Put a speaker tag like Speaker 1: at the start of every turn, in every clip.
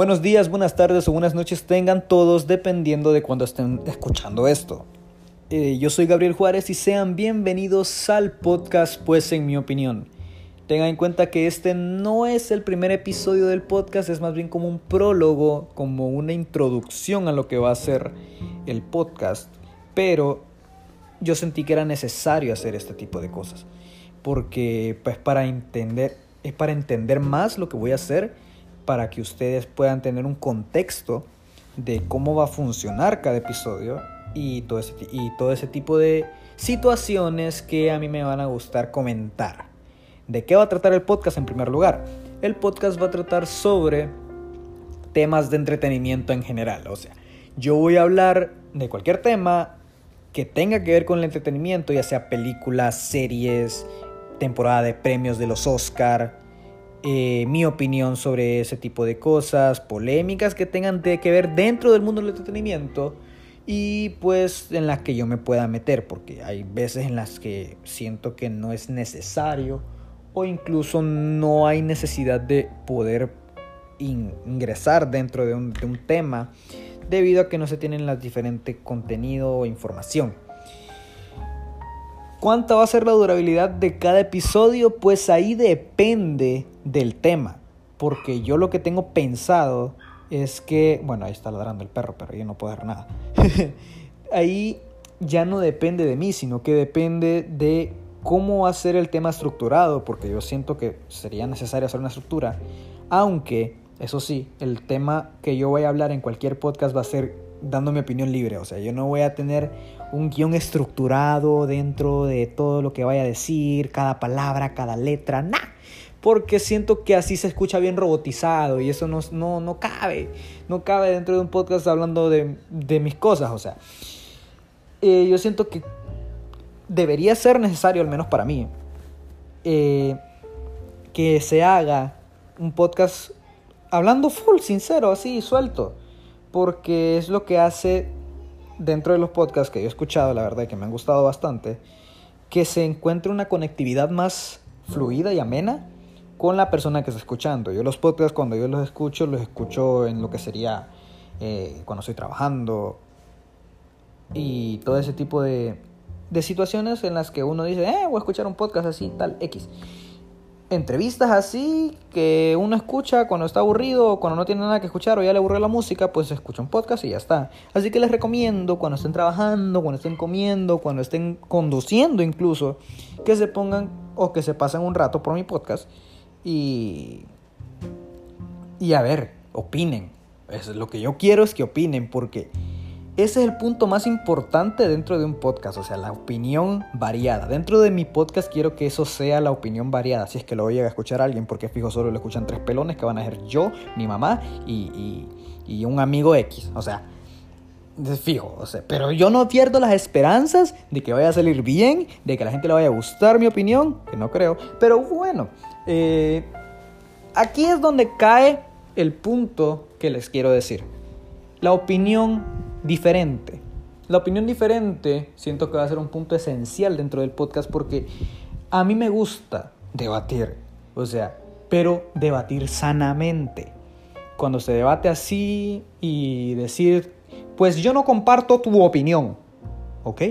Speaker 1: Buenos días, buenas tardes o buenas noches tengan todos dependiendo de cuando estén escuchando esto. Eh, yo soy Gabriel Juárez y sean bienvenidos al podcast Pues en mi opinión. Tengan en cuenta que este no es el primer episodio del podcast, es más bien como un prólogo, como una introducción a lo que va a ser el podcast. Pero yo sentí que era necesario hacer este tipo de cosas. Porque pues para entender, es para entender más lo que voy a hacer para que ustedes puedan tener un contexto de cómo va a funcionar cada episodio y todo ese, y todo ese tipo de situaciones que a mí me van a gustar comentar. ¿De qué va a tratar el podcast en primer lugar? El podcast va a tratar sobre temas de entretenimiento en general. O sea, yo voy a hablar de cualquier tema que tenga que ver con el entretenimiento, ya sea películas, series, temporada de premios de los Oscar, eh, mi opinión sobre ese tipo de cosas, polémicas que tengan que ver dentro del mundo del entretenimiento y pues en las que yo me pueda meter, porque hay veces en las que siento que no es necesario o incluso no hay necesidad de poder ingresar dentro de un, de tema debido a que no se tienen las diferentes contenido o información. ¿Cuánta va a ser la durabilidad de cada episodio? Pues ahí depende del tema. Porque yo lo que tengo pensado es que, bueno, ahí está ladrando el perro, pero yo no puedo hacer nada. ahí ya no depende de mí, sino que depende de cómo va a ser el tema estructurado, porque yo siento que sería necesario hacer una estructura, aunque, eso sí, el tema que yo voy a hablar en cualquier podcast va a ser dando mi opinión libre, o sea, yo no voy a tener un guion estructurado dentro de todo lo que vaya a decir, cada palabra, cada letra, nada. Porque siento que así se escucha bien robotizado y eso no, no, no cabe. No cabe dentro de un podcast hablando de, de mis cosas. O sea, eh, yo siento que debería ser necesario, al menos para mí, eh, que se haga un podcast hablando full, sincero, así, suelto. Porque es lo que hace dentro de los podcasts que yo he escuchado, la verdad, que me han gustado bastante, que se encuentre una conectividad más fluida y amena con la persona que está escuchando. Yo los podcasts cuando yo los escucho, los escucho en lo que sería eh, cuando estoy trabajando y todo ese tipo de, de situaciones en las que uno dice, eh, voy a escuchar un podcast así, tal, X entrevistas así que uno escucha cuando está aburrido o cuando no tiene nada que escuchar o ya le aburre la música, pues escucha un podcast y ya está. Así que les recomiendo cuando estén trabajando, cuando estén comiendo, cuando estén conduciendo incluso, que se pongan o que se pasen un rato por mi podcast y y a ver, opinen. Es lo que yo quiero es que opinen porque ese es el punto más importante dentro de un podcast, o sea, la opinión variada. Dentro de mi podcast quiero que eso sea la opinión variada, si es que lo voy a escuchar alguien, porque fijo solo lo escuchan tres pelones que van a ser yo, mi mamá y, y, un amigo X. O sea, fijo, o sea, pero yo no pierdo las esperanzas de que vaya a salir bien, de que a la gente le vaya a gustar mi opinión, que no creo. Pero bueno, eh, aquí es donde cae el punto que les quiero decir. La opinión diferente. La opinión diferente siento que va a ser un punto esencial dentro del podcast porque a mí me gusta debatir, o sea, pero debatir sanamente. Cuando se debate así y decir, pues yo no comparto tu opinión, ¿ok?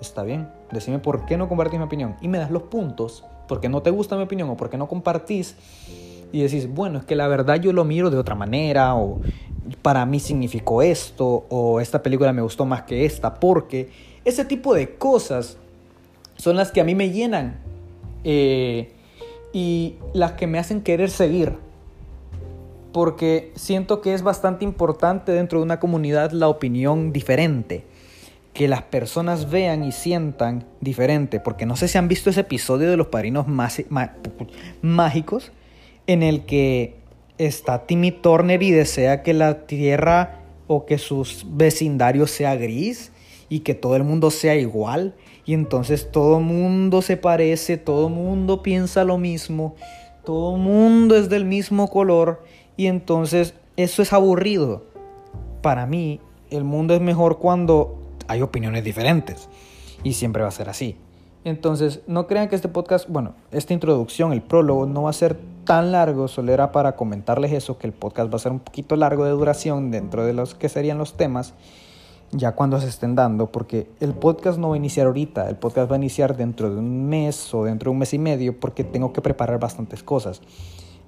Speaker 1: Está bien, decime por qué no compartís mi opinión y me das los puntos, porque no te gusta mi opinión o porque no compartís y decís, bueno, es que la verdad yo lo miro de otra manera o para mí significó esto o esta película me gustó más que esta, porque ese tipo de cosas son las que a mí me llenan eh, y las que me hacen querer seguir. Porque siento que es bastante importante dentro de una comunidad la opinión diferente. Que las personas vean y sientan diferente. Porque no sé si han visto ese episodio de los padrinos mágicos en el que está Timmy Turner y desea que la tierra o que sus vecindarios sea gris y que todo el mundo sea igual. Y entonces todo mundo se parece, todo mundo piensa lo mismo, todo mundo es del mismo color. Y entonces eso es aburrido. Para mí, el mundo es mejor cuando hay opiniones diferentes. Y siempre va a ser así. Entonces, no crean que este podcast, bueno, esta introducción, el prólogo, no va a ser tan largo, solo era para comentarles eso, que el podcast va a ser un poquito largo de duración dentro de los que serían los temas, ya cuando se estén dando, porque el podcast no va a iniciar ahorita, el podcast va a iniciar dentro de un mes o dentro de un mes y medio, porque tengo que preparar bastantes cosas.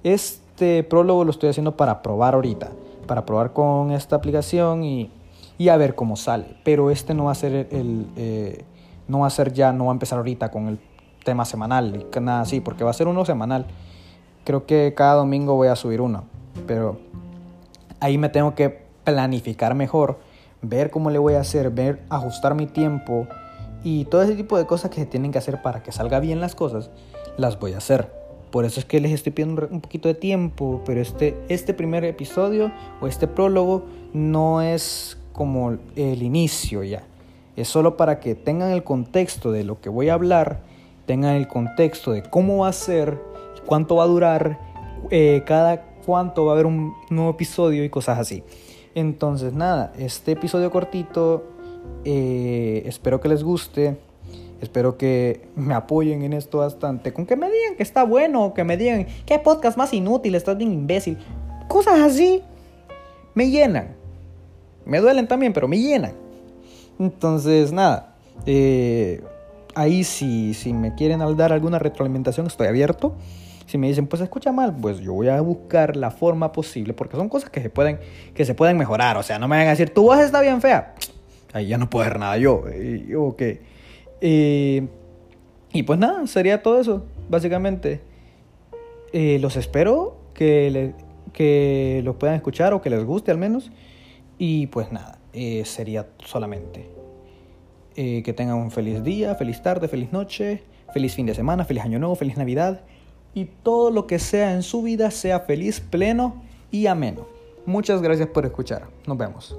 Speaker 1: Este prólogo lo estoy haciendo para probar ahorita, para probar con esta aplicación y, y a ver cómo sale, pero este no va a ser el... Eh, no va a ser ya, no va a empezar ahorita con el tema semanal y nada así, porque va a ser uno semanal. Creo que cada domingo voy a subir uno, pero ahí me tengo que planificar mejor, ver cómo le voy a hacer, ver, ajustar mi tiempo y todo ese tipo de cosas que se tienen que hacer para que salga bien las cosas, las voy a hacer. Por eso es que les estoy pidiendo un poquito de tiempo, pero este, este primer episodio o este prólogo no es como el inicio ya es solo para que tengan el contexto de lo que voy a hablar, tengan el contexto de cómo va a ser, cuánto va a durar, eh, cada cuánto va a haber un nuevo episodio y cosas así. Entonces, nada, este episodio cortito, eh, espero que les guste. Espero que me apoyen en esto bastante. Con que me digan que está bueno, que me digan que podcast más inútil, estás bien imbécil. Cosas así me llenan. Me duelen también, pero me llenan. Entonces, nada, eh, ahí si, si me quieren dar alguna retroalimentación, estoy abierto. Si me dicen, pues escucha mal, pues yo voy a buscar la forma posible, porque son cosas que se pueden, que se pueden mejorar. O sea, no me van a decir, tu voz está bien fea. Ahí ya no puedo hacer nada yo. ok. y pues nada, sería todo eso, básicamente. Eh, los espero que, le, que lo puedan escuchar o que les guste al menos. Y pues nada, eh, sería solamente. Eh, que tengan un feliz día, feliz tarde, feliz noche, feliz fin de semana, feliz año nuevo, feliz Navidad. Y todo lo que sea en su vida sea feliz, pleno y ameno. Muchas gracias por escuchar. Nos vemos.